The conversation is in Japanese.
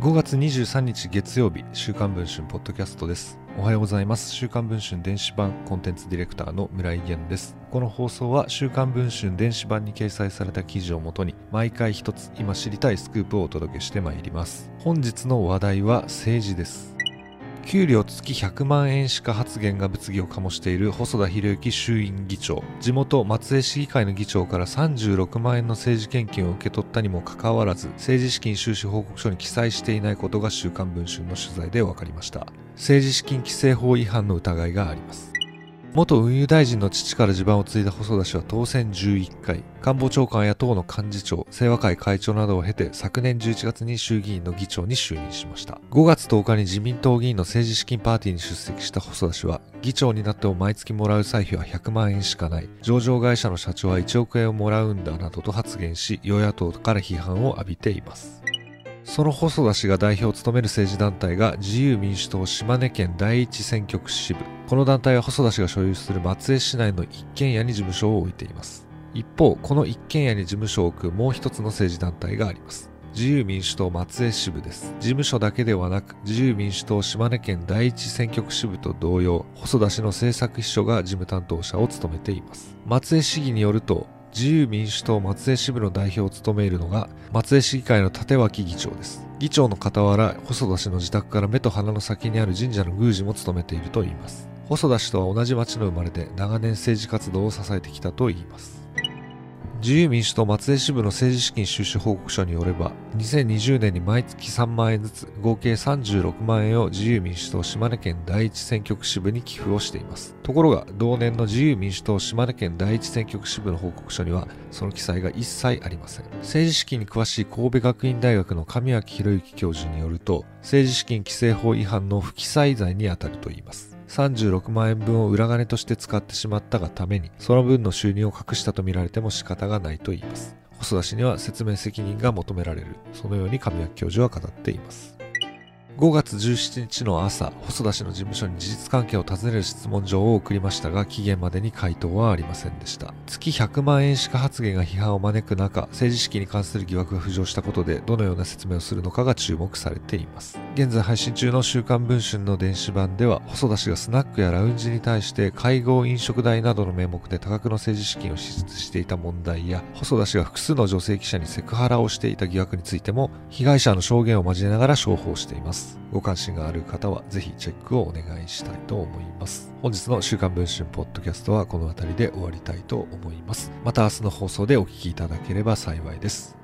5月23日月曜日、週刊文春ポッドキャストです。おはようございます。週刊文春電子版コンテンツディレクターの村井源です。この放送は週刊文春電子版に掲載された記事をもとに、毎回一つ今知りたいスクープをお届けしてまいります。本日の話題は政治です。給料月100万円しか発言が物議を醸している細田博之衆院議長。地元松江市議会の議長から36万円の政治献金を受け取ったにもかかわらず政治資金収支報告書に記載していないことが週刊文春の取材で分かりました。政治資金規正法違反の疑いがあります。元運輸大臣の父から地盤を継いだ細田氏は当選11回。官房長官や党の幹事長清和会会長などを経て昨年11月に衆議院の議長に就任しました。5月10日に自民党議員の政治資金パーティーに出席した細田氏は議長になっても毎月もらう歳費は100万円しかない。上場会社の社長は1億円をもらうんだなどと発言し与野党から批判を浴びています。その細田氏が代表を務める政治団体が自由民主党島根県第一選挙区支部。この団体は細田氏が所有する松江市内の一軒家に事務所を置いています。一方この一軒家に事務所を置くもう一つの政治団体があります。自由民主党松江支部です。事務所だけではなく自由民主党島根県第一選挙区支部と同様細田氏の政策秘書が事務担当者を務めています。松江市議によると自由民主党松江支部の代表を務めるのが松江市議会の立脇議長です。議長の傍ら細田氏の自宅から目と鼻の先にある神社の宮司も務めているといいます。細田氏とは同じ町の生まれで長年政治活動を支えてきたといいます。自由民主党松江支部の政治資金収支報告書によれば2020年に毎月3万円ずつ合計36万円を自由民主党島根県第一選挙区支部に寄付をしています。ところが同年の自由民主党島根県第一選挙区支部の報告書にはその記載が一切ありません。政治資金に詳しい神戸学院大学の神脇博之教授によると政治資金規正法違反の不記載罪にあたるといいます。36万円分を裏金として使ってしまったがためにその分の収入を隠したとみられても仕方がないと言います。細田氏には説明責任が求められる。そのように神脇教授は語っています。5月17日の朝、細田氏の事務所に事実関係を尋ねる質問状を送りましたが、期限までに回答はありませんでした。月100万円しか発言が批判を招く中、政治資金に関する疑惑が浮上したことで、どのような説明をするのかが注目されています。現在配信中の週刊文春の電子版では、細田氏がスナックやラウンジに対して会合飲食代などの名目で多額の政治資金を支出していた問題や、細田氏が複数の女性記者にセクハラをしていた疑惑についても、被害者の証言を交えながら商法しています。ご関心がある方はぜひチェックをお願いしたいと思います。本日の週刊文春ポッドキャストはこの辺りで終わりたいと思います。また明日の放送でお聴きいただければ幸いです。